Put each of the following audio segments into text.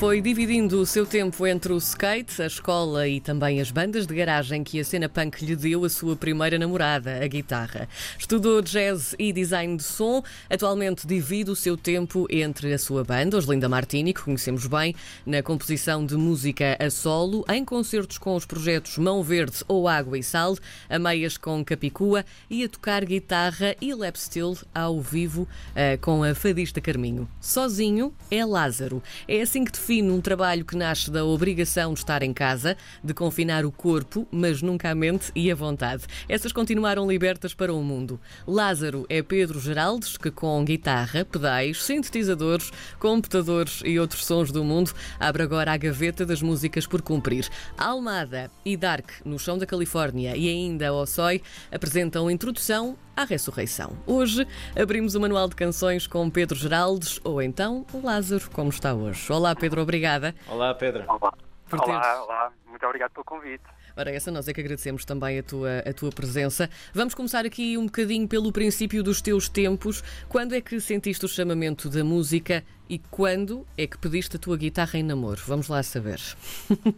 Foi dividindo o seu tempo entre o skate, a escola e também as bandas de garagem que a cena punk lhe deu a sua primeira namorada, a guitarra. Estudou jazz e design de som. Atualmente divide o seu tempo entre a sua banda, os Linda Martini, que conhecemos bem, na composição de música a solo, em concertos com os projetos Mão Verde ou Água e Sal, a meias com Capicua e a tocar guitarra e lap steel ao vivo eh, com a fadista Carminho. Sozinho é Lázaro. É assim que define um trabalho que nasce da obrigação de estar em casa, de confinar o corpo, mas nunca a mente e a vontade. Essas continuaram libertas para o mundo. Lázaro é Pedro Geraldes, que com guitarra, pedais, sintetizadores, computadores e outros sons do mundo, abre agora a gaveta das músicas por cumprir. Almada e Dark, no chão da Califórnia, e ainda Ossoi, apresentam introdução à ressurreição. Hoje abrimos o manual de canções com Pedro Geraldes ou então Lázaro, como está hoje. Olá, Pedro, obrigada. Olá, Pedro. Olá. Por teres- Olá, olá, muito obrigado pelo convite. Ora, essa nós é que agradecemos também a tua, a tua presença. Vamos começar aqui um bocadinho pelo princípio dos teus tempos. Quando é que sentiste o chamamento da música e quando é que pediste a tua guitarra em namoro? Vamos lá saber.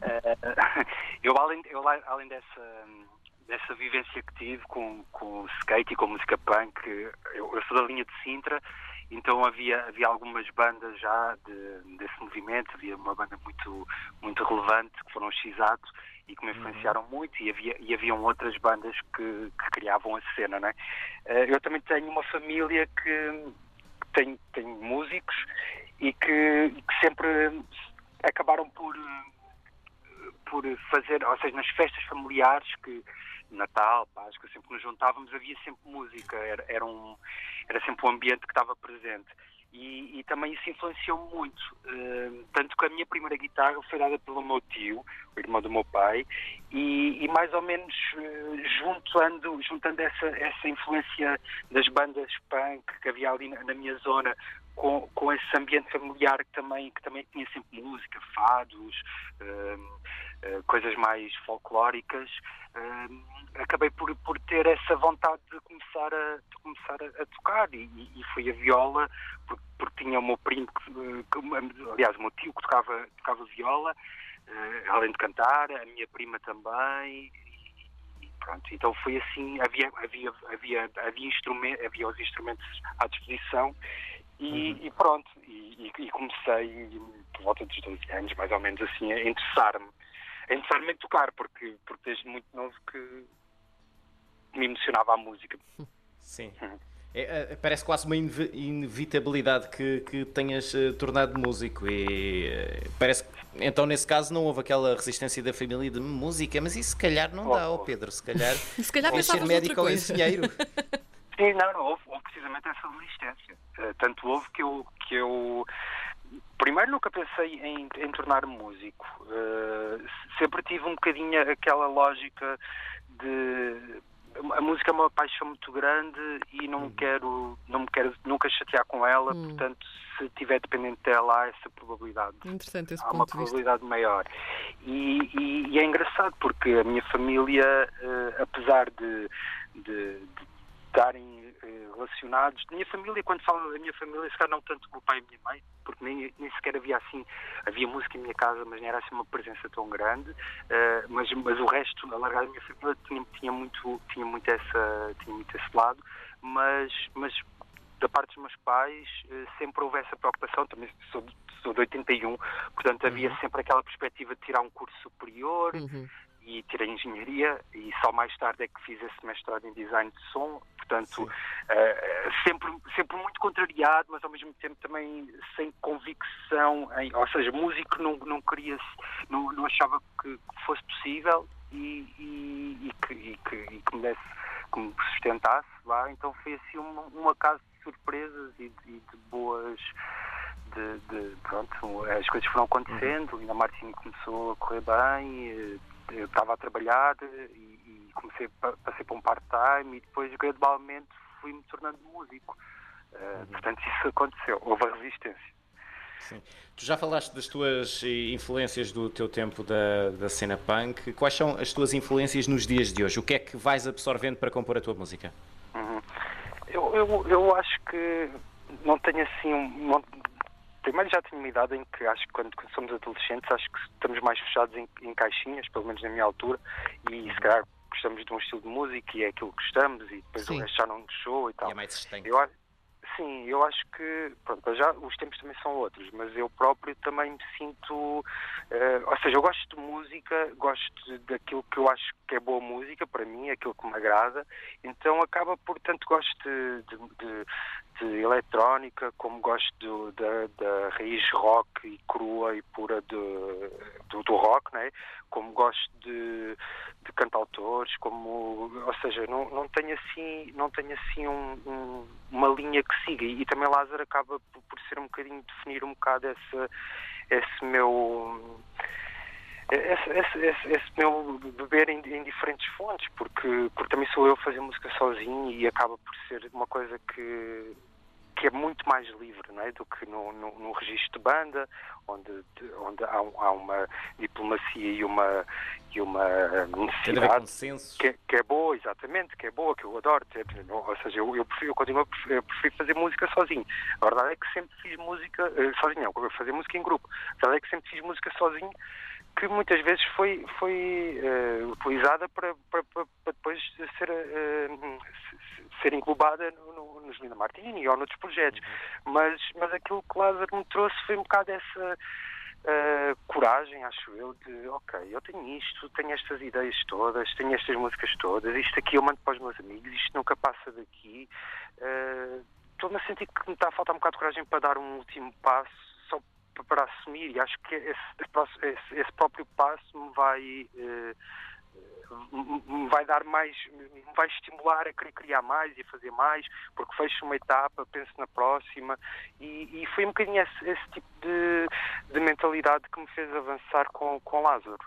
Eh, eu, além, eu, além dessa, dessa vivência que tive com, com o skate e com a música punk, eu, eu sou da linha de Sintra, então havia, havia algumas bandas já de- desse movimento, havia uma banda muito, muito relevante, que foram os X-Ato, e que me influenciaram muito, e, havia, e haviam outras bandas que, que criavam a cena, é? Eh, Eu também tenho uma família que tem, tem músicos e que, que sempre acabaram por, por fazer, ou seja, nas festas familiares que Natal, Páscoa, sempre que nos juntávamos havia sempre música, era, era, um, era sempre um ambiente que estava presente. E, e também isso influenciou muito. eh, tanto que a minha primeira guitarra foi dada pelo meu tio, o irmão do meu pai, e, e mais ou menos eh, juntando, juntando essa, essa influência das bandas punk que havia ali na, na minha zona com, com esse ambiente familiar que também, que também tinha sempre música, fados, eh, coisas mais folclóricas, eh, acabei por, por ter essa vontade de começar a, de começar a, a tocar e, e- foi a viola porque, porque tinha o meu primo, que, eh, aliás o meu tio que tocava, tocava viola, eh, além de cantar, a minha prima também e pronto, então foi assim, havia, havia, havia, havia, instrumen- havia os instrumentos à disposição e, e pronto, e, e- e comecei por volta dos 12 anos, mais ou menos assim, a interessar-me. A interessar-me em tocar, porque, porque desde muito novo que me emocionava a música. Sim. É, é, parece quase uma inevitabilidade que, que tenhas eh, tornado músico e eh, parece que então nesse caso não houve aquela resistência da família de música, mas isso se calhar não dá, ó Oh, oh. Pedro, se calhar Se calhar queres ser médico ou engenheiro. Sim, não, não, houve, houve precisamente essa resistência. Eh, tanto houve que eu, que eu primeiro nunca pensei em, em tornar-me músico. Eh, sempre tive um bocadinho aquela lógica de a música é uma paixão muito grande e não me quero, não me quero nunca chatear com ela, portanto, se tiver dependente dela, há essa probabilidade Interessante esse há uma ponto de vista. probabilidade maior. E, e- e é engraçado porque a minha família, eh, apesar de, de, de estarem eh, relacionados, minha família, quando falo da minha família, se calhar não tanto com o pai e a minha mãe, porque nem, nem sequer havia assim, havia música em minha casa, mas não era assim uma presença tão grande, eh, mas, mas o resto, a largada da minha família, tinha, tinha, muito, tinha, muito essa, tinha muito esse lado, mas, mas da parte dos meus pais eh, sempre houve essa preocupação, também sou, de- sou de 81, portanto havia sempre aquela perspectiva de tirar um curso superior Uhum. e tirei engenharia. E só mais tarde é que fiz esse mestrado em design de som, portanto eh, sempre, sempre muito contrariado, mas ao mesmo tempo também sem convicção, em, ou seja, músico não, não queria, não, não achava que, que fosse possível e, e, e que, e, que, e que me desse, que me sustentasse lá, então foi assim um, um acaso de surpresas e de, de boas de, de- pronto, as coisas foram acontecendo, ainda a Martini começou a correr bem, eh, eu estava a trabalhar e, e comecei a passei para um part-time e depois gradualmente fui-me tornando músico. Eh, Portanto, isso aconteceu, houve a resistência. Sim. Tu já falaste das tuas eh, influências do teu tempo da, da cena punk. Quais são as tuas influências nos dias de hoje? O que é que vais absorvendo para compor a tua música? Uhum. Eu, eu, eu acho que não tenho assim um. Não, primeiro já tenho uma idade em que acho que quando, quando somos adolescentes acho que estamos mais fechados em, em, caixinhas, pelo menos na minha altura, e se calhar gostamos de um estilo de música e é aquilo que gostamos e depois Sim. o resto já não nos show e tal. E é mais eu, Sim, eu acho que pronto, já os tempos também são outros, mas eu próprio também me sinto, uh, ou seja, eu gosto de música, gosto daquilo que eu acho que é boa música para mim, aquilo que me agrada, então acaba por tanto gosto de, de eletrónica, como gosto da, da raiz rock e crua e pura do, do rock, né? como gosto de, de cantautores, como, ou seja, não, não tenho assim, não tenho assim um, um, uma linha que siga e, e também Lázaro acaba por, por, ser um bocadinho definir um bocado esse, esse meu esse, esse, esse, esse, meu beber em, em, diferentes fontes, porque, porque também sou eu a fazer música sozinho e acaba por ser uma coisa que que é muito mais livre não é? do que no, no, no registro de banda, onde, onde há, há, uma diplomacia e uma, e uma necessidade que, que, é boa, exatamente, que é boa, que eu adoro. Ou seja, eu, eu, prefiro, eu continuo eu prefiro fazer música sozinho. A verdade é que sempre fiz música uh, sozinho, não, fazer música em grupo. A verdade é que sempre fiz música sozinho que muitas vezes foi, foi uh, utilizada para, para, para, depois ser, uh, ser englobada no, no, no Juliana Martini ou noutros projetos. Mas, mas aquilo que Lázaro me trouxe foi um bocado essa uh, coragem, acho eu, de ok, eu tenho isto, tenho estas ideias todas, tenho estas músicas todas, isto aqui eu mando para os meus amigos, isto nunca passa daqui. Estou-me a sentir que me está a faltar um bocado de coragem para dar um último passo para assumir e acho que esse, esse, esse próprio passo me vai eh, me vai dar mais, me vai estimular a querer criar mais e a fazer mais, porque fecho uma etapa, penso na próxima, e, e foi um bocadinho esse, esse tipo de, de, mentalidade que me fez avançar com, com Lázaro.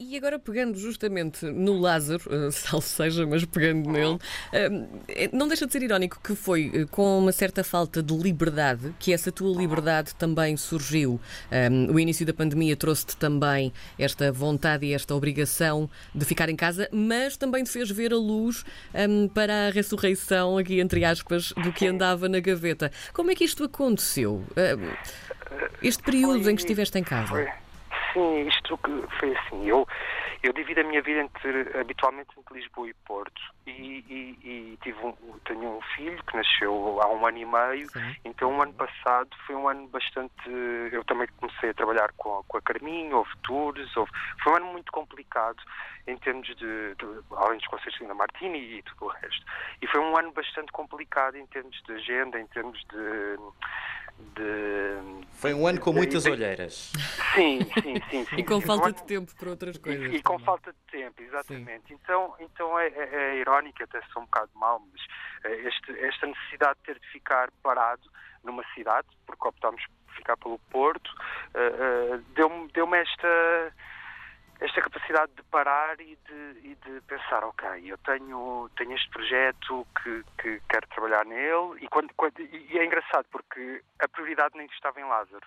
E agora pegando justamente no Lázaro, uh, salvo seja, mas pegando nele, uh, não deixa de ser irónico que foi com uma certa falta de liberdade que essa tua liberdade também surgiu. O início da pandemia trouxe-te também esta vontade e esta obrigação de ficar em casa, mas também te fez ver a luz para a ressurreição, aqui entre aspas, do que andava na gaveta. Como é que isto aconteceu? este período em que estiveste em casa? Sim, isto foi assim. Eu, eu divido a minha vida entre, habitualmente entre Lisboa e Porto. E, e, e tive um, tenho um filho que nasceu há um ano e meio. Sim. Então, o ano passado foi um ano bastante. Eu também comecei a trabalhar com, com a Carminho, houve tours. Houve, foi um ano muito complicado em termos de. de além dos concertos de Martini e tudo o resto. E foi um ano bastante complicado em termos de agenda, em termos de de. Foi um ano com de, muitas de, olheiras. Sim, sim, sim. sim e com falta de tempo para outras coisas. E, e com falta de tempo, exatamente. Sim. Então, então é, é, é, irónico, até sou um bocado mau, mas eh, este, esta necessidade de ter de ficar parado numa cidade, porque optámos por ficar pelo Porto, uh, uh, deu-me deu esta esta capacidade de parar e de, e de, pensar, ok, eu tenho, tenho este projeto que, que quero trabalhar nele e, quando, quando, e é engraçado porque a prioridade nem estava em Lázaro.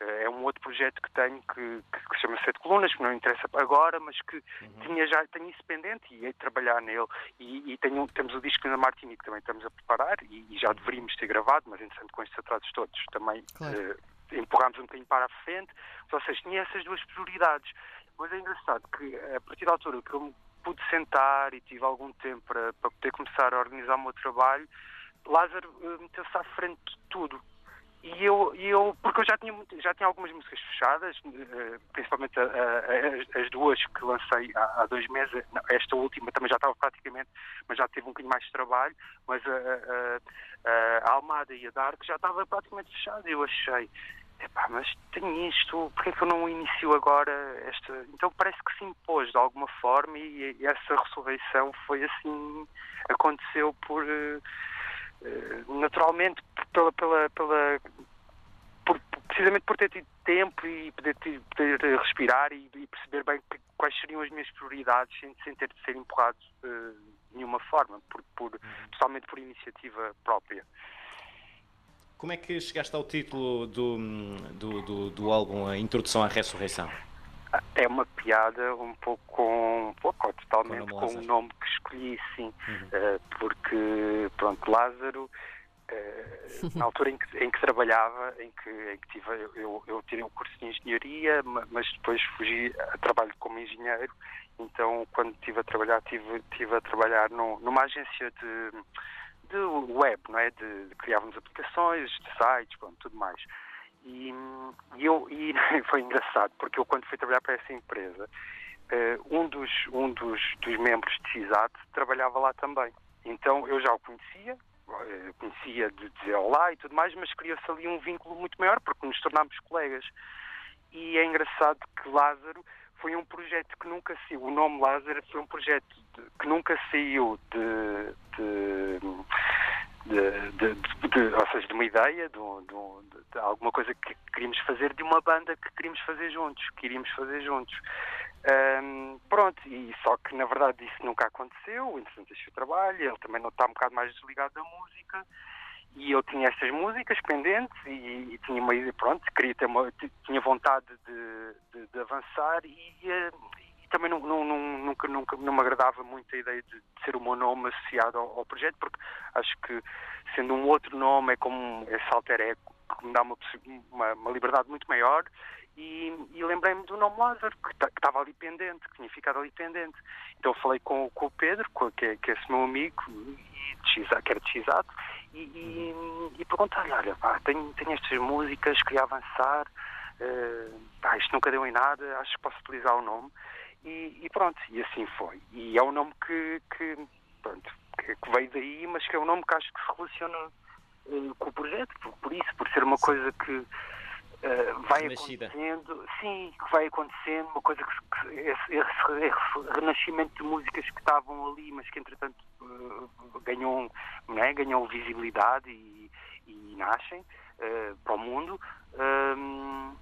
Eh, é um outro projeto que tenho que, que, que chama Sete Colunas, que não interessa agora, mas que uhum. tinha já, tenho isso pendente e ia trabalhar nele. E, e tenho, temos o disco da Martini que também estamos a preparar e, e já deveríamos ter gravado, mas entretanto com estes atrasos todos também claro. uh, empurrámos um bocadinho para a frente. Ou seja, tinha essas duas prioridades. Mas é engraçado que a partir da altura que eu me pude sentar e tive algum tempo para, para poder começar a organizar o meu trabalho, Lázaro uh, meteu-se à frente de tudo. E eu, eu, porque eu já tinha, já tinha algumas músicas fechadas, uh, principalmente a, a, as duas que lancei há, há dois meses, esta última também já estava praticamente, mas já teve um bocadinho mais de trabalho, mas a, a, Almada e a Dark já estava praticamente fechada. Eu achei, epá, mas tenho isto, porquê é que eu não inicio agora esta... Então parece que se impôs de alguma forma e, e essa ressurreição foi assim, aconteceu por... Uh, naturalmente pela, pela, pela por, precisamente por ter tido tempo e poder, poder respirar e, e, perceber bem quais seriam as minhas prioridades sem, sem ter de ser empurrado uh, de nenhuma forma, por, por, uhum. totalmente por iniciativa própria. Como é que chegaste ao título do, do, do, do álbum, A Introdução à Ressurreição? É uma piada um pouco com, um pouco, totalmente com, o nome que escolhi, sim, uhum. uh, porque, pronto, Lázaro Uh, na altura em que, em que, trabalhava, em que, em que tive, eu, eu tirei um curso de engenharia, mas depois fugi a trabalho como engenheiro. Então, quando estive a trabalhar, tive, tive a trabalhar no, numa agência de, de web, não é? De, de criávamos aplicações, de sites, pronto, tudo mais. E, e, eu, e foi engraçado, porque eu quando fui trabalhar para essa empresa, uh, um, dos, um dos, dos membros de CISAT trabalhava lá também. Então eu já o conhecia, eh, conhecia de dizer olá e tudo mais, mas criou-se ali um vínculo muito maior, porque nos tornámos colegas. E é engraçado que Lázaro foi um projeto que nunca saiu, o nome Lázaro foi um projeto que nunca saiu de, de, de, ou seja, de uma ideia, de, alguma coisa que queríamos fazer, de uma banda que queríamos fazer juntos, que iríamos fazer juntos. Um, pronto, e só que na verdade isso nunca aconteceu, entretanto deixei o trabalho, ele também não está um bocado mais desligado da música e eu tinha estas músicas pendentes e, e tinha uma pronto, queria ter uma, tinha vontade de, de, de avançar e, e, também não, não, nunca, nunca não me agradava muito a ideia de, de ser o meu nome associado ao, ao, projeto, porque acho que sendo um outro nome é como esse alter ego que me dá uma, uma, uma liberdade muito maior e, e lembrei-me do nome Lázaro, que estava ali pendente, que tinha ficado ali pendente. Então falei com, com o Pedro, com, que, é, que é esse meu amigo, e que era de Xato, e, e, e perguntei-lhe, olha, pá, tenho, tenho estas músicas, queria avançar, uh, pá, isto nunca deu em nada, acho que posso utilizar o nome. E, e pronto, e assim foi. E é um nome que, que, pronto, que, que veio daí, mas que é um nome que acho que se relaciona uh, com o projeto, por, por isso, por ser uma coisa que Uh, vai acontecendo, sim, que vai acontecendo, uma coisa que, que esse, esse, renascimento de músicas que estavam ali, mas que entretanto uh, ganham, né, ganham visibilidade e, e nascem uh, para o mundo. Um,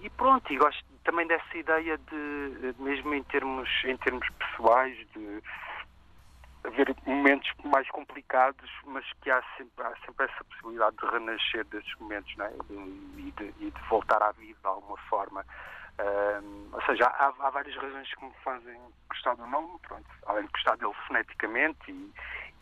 e pronto, e gosto também dessa ideia de, mesmo em termos, em termos pessoais, de haver momentos mais complicados, mas que há sempre, há sempre essa possibilidade de renascer desses momentos não é? e, de, e de voltar à vida de alguma forma. Um, ou seja, há, há, várias razões que me fazem gostar do nome, pronto, além de gostar dele foneticamente e,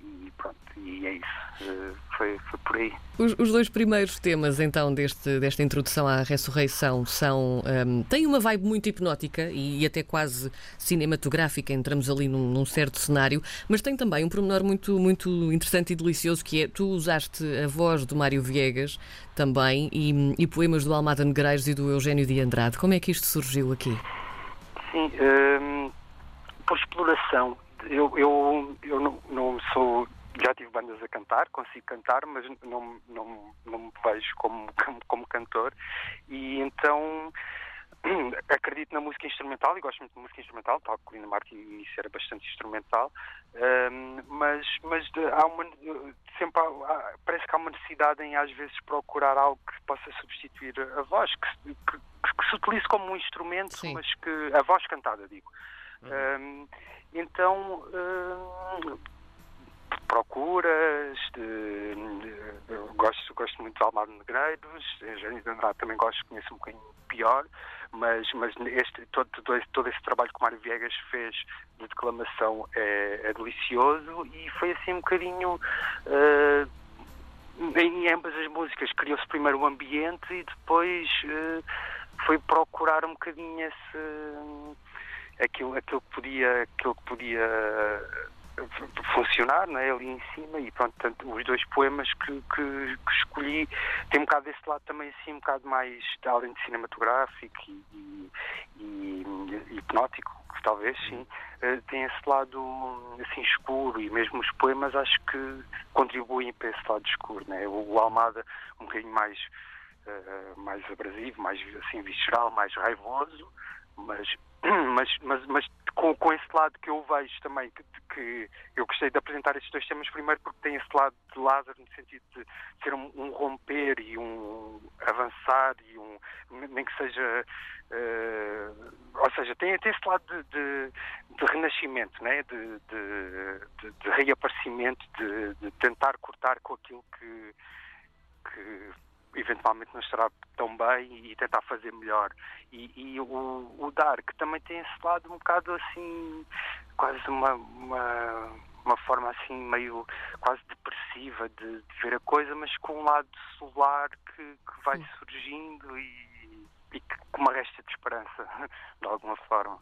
e pronto, e é isso, uh, foi, foi por aí. Os, os, dois primeiros temas então deste, desta introdução à ressurreição são um, têm uma vibe muito hipnótica e, e, até quase cinematográfica, entramos ali num, num, certo cenário, mas tem também um pormenor muito, muito interessante e delicioso que é, tu usaste a voz do Mário Viegas também e, e poemas do Almada Negreiros e do Eugênio de Andrade, como é que isto surgiu aqui? Sim, um, por exploração eu, eu, eu não, não, sou. Já tive bandas a cantar, consigo cantar, mas não, não, não me vejo como, como, como cantor. E então acredito na música instrumental e gosto muito de música instrumental, tal que Lina Martin isso era bastante instrumental, um, mas, mas há uma, sempre há, parece que há uma necessidade em às vezes procurar algo que possa substituir a voz, que, que, que se utilize como um instrumento, Sim. mas que a voz cantada, digo. Uhum. Um, então, uh, procuras, de, de, gosto, gosto muito de Almar Negreiros, Engenho de Andrade também gosto, conheço um bocadinho pior, mas, mas este, todo, todo, todo esse trabalho que o Mário Viegas fez de declamação é, é delicioso e foi assim um bocadinho. Uh, em ambas as músicas criou-se primeiro o ambiente e depois uh, foi procurar um bocadinho esse aquilo, aquilo que podia, aquilo que podia eh, funcionar não é? ali em cima e pronto, tanto, os dois poemas que, que, que, escolhi tem um bocado desse lado também assim, um bocado mais além de cinematográfico e, e, e, hipnótico, talvez sim, uh, tem esse lado assim escuro e mesmo os poemas acho que contribuem para esse lado escuro, né? o, o Almada um bocadinho mais uh, mais abrasivo, mais assim visceral, mais raivoso, mas mas, mas, mas com, com esse lado que eu vejo também, que, que eu gostei de apresentar estes dois temas primeiro porque tem esse lado de Lázaro no sentido de ser um, um romper e um avançar e um nem que seja uh, ou seja, tem, tem esse lado de, de, de renascimento, né? de, de, de reaparecimento, de, de tentar cortar com aquilo que, que eventualmente não estará tão bem e tentar fazer melhor. E, e o, o Dark também tem esse lado um bocado assim, quase uma, uma, uma forma assim meio quase depressiva de, de ver a coisa, mas com um lado solar que, que vai surgindo e, e com uma resta de esperança, de alguma forma.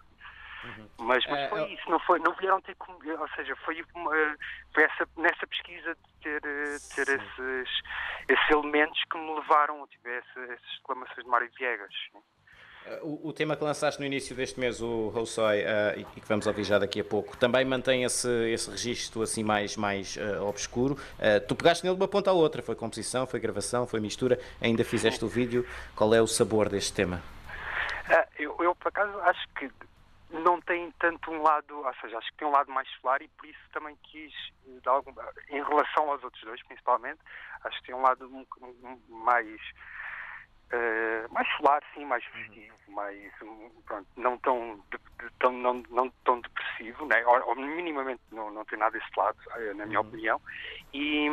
Uhum. Mas, mas é, foi isso, não, foi, não vieram ter comigo, ou seja, foi, uma, foi essa, nessa pesquisa de ter, eh, ter esses, esses elementos que me levaram a tipo, essas exclamações de Mário Viegas. O, o, tema que lançaste no início deste mês, o Roussoy, uh, e que vamos ouvir já daqui a pouco, também mantém esse, esse registro assim mais, mais uh, obscuro. Uh, tu pegaste nele de uma ponta à outra, foi composição, foi gravação, foi mistura, ainda fizeste o vídeo. Qual é o sabor deste tema? eu, eu, por acaso, acho que não tem tanto um lado, ou seja, acho que tem um lado mais solar e por isso também quis, algum, em relação aos outros dois principalmente, acho que tem um lado mais Uh, mais solar, sim, mais uhum. festivo, uhum. mais pronto, não tão, de, tão não, não tão depressivo, né? ou, ou, minimamente não, não tem nada desse lado, eh, na minha uhum. opinião. E,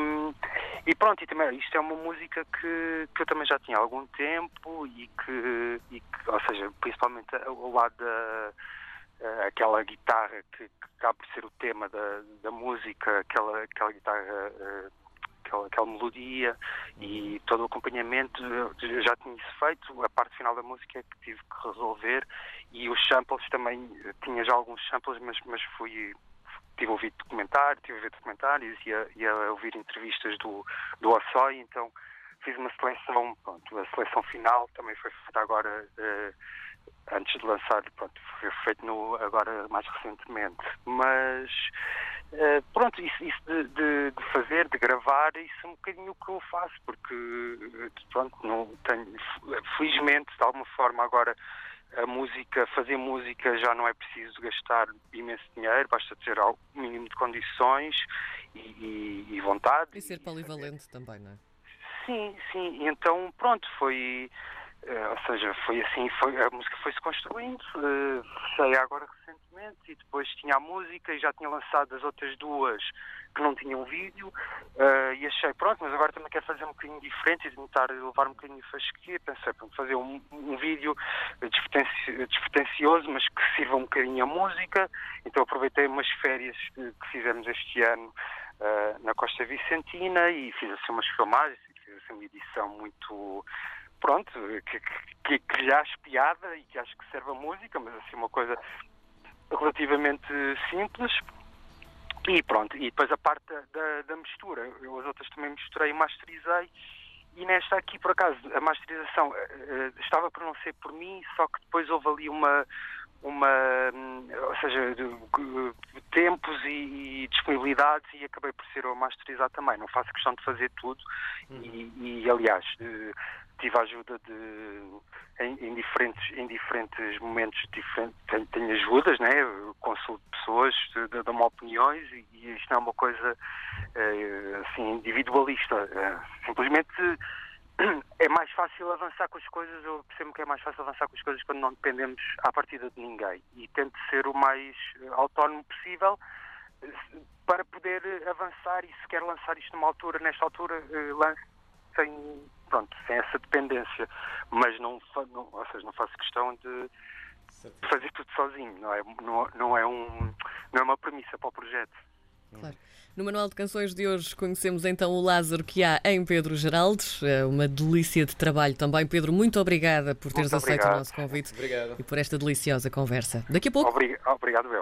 e pronto, e também isto é uma música que, que eu também já tinha há algum tempo e que, e que ou seja, principalmente ao lado da aquela guitarra que, que acaba por ser o tema da, da música, aquela, aquela guitarra uh, aquela, aquela melodia e todo o acompanhamento eu já tinha isso feito. A parte final da música é que tive que resolver e os samples também, tinha já alguns samples, mas, mas fui tive ouvido documentário, tive a ver documentários e a, e a ouvir entrevistas do, do Ossoy, então fiz uma seleção, pronto, a seleção final também foi feita agora uh, antes de lançar, pronto, foi feito no, agora mais recentemente. Mas uh, pronto, isso, isso de, de, de, fazer, de gravar, isso é um bocadinho o que eu faço, porque pronto, não tenho, felizmente, de alguma forma agora a música, fazer música já não é preciso gastar imenso dinheiro, basta ter o mínimo de condições e, e, e vontade. E ser polivalente e também, não é? Sim, sim. Então, pronto, foi ou seja, foi assim, foi, a música foi-se construindo, uh, sei agora recentemente e depois tinha a música e já tinha lançado as outras duas que não tinham vídeo uh, e achei, pronto, mas agora também quero fazer um bocadinho diferente e tentar levar um bocadinho de fasquia, pensei, pronto, fazer um, um vídeo despretensioso, mas que sirva um bocadinho a música, então aproveitei umas férias que, que fizemos este ano na Costa Vicentina e fiz assim umas filmagens, fiz assim uma edição muito pronto, que, que, que lhe acho piada e que acho que serve a música, mas assim uma coisa relativamente simples. E pronto, e depois a parte da, da mistura, eu as outras também misturei e masterizei. E nesta aqui, por acaso, a masterização uh, estava por não ser por mim, só que depois houve ali uma, uma ou seja, tempos e, e, disponibilidades e acabei por ser eu a masterizar também. Não faço questão de fazer tudo uhum. e, e, aliás, uh, tive a ajuda de em, em, diferentes em diferentes momentos diferentes tenho, tenho ajudas né? Consulto pessoas dão-me opiniões e, e isto não é uma coisa é, assim individualista. É, simplesmente é mais fácil avançar com as coisas eu percebo que é mais fácil avançar com as coisas quando não dependemos à partida de ninguém. E tento ser o mais autónomo possível para poder avançar e se quer lançar isto numa altura, nesta altura, lance sem pronto, sem essa dependência, mas não, não, ou seja, não faço questão de fazer tudo sozinho, não é, não, não, é um, não é uma premissa para o projeto. Claro. No Manual de Canções de hoje conhecemos então o Lázaro que há em Pedro Geraldes, é uma delícia de trabalho também. Pedro, muito obrigada por teres muito aceito o nosso convite Obrigado. e por esta deliciosa conversa. Daqui a pouco. Obrigado, obrigado eu.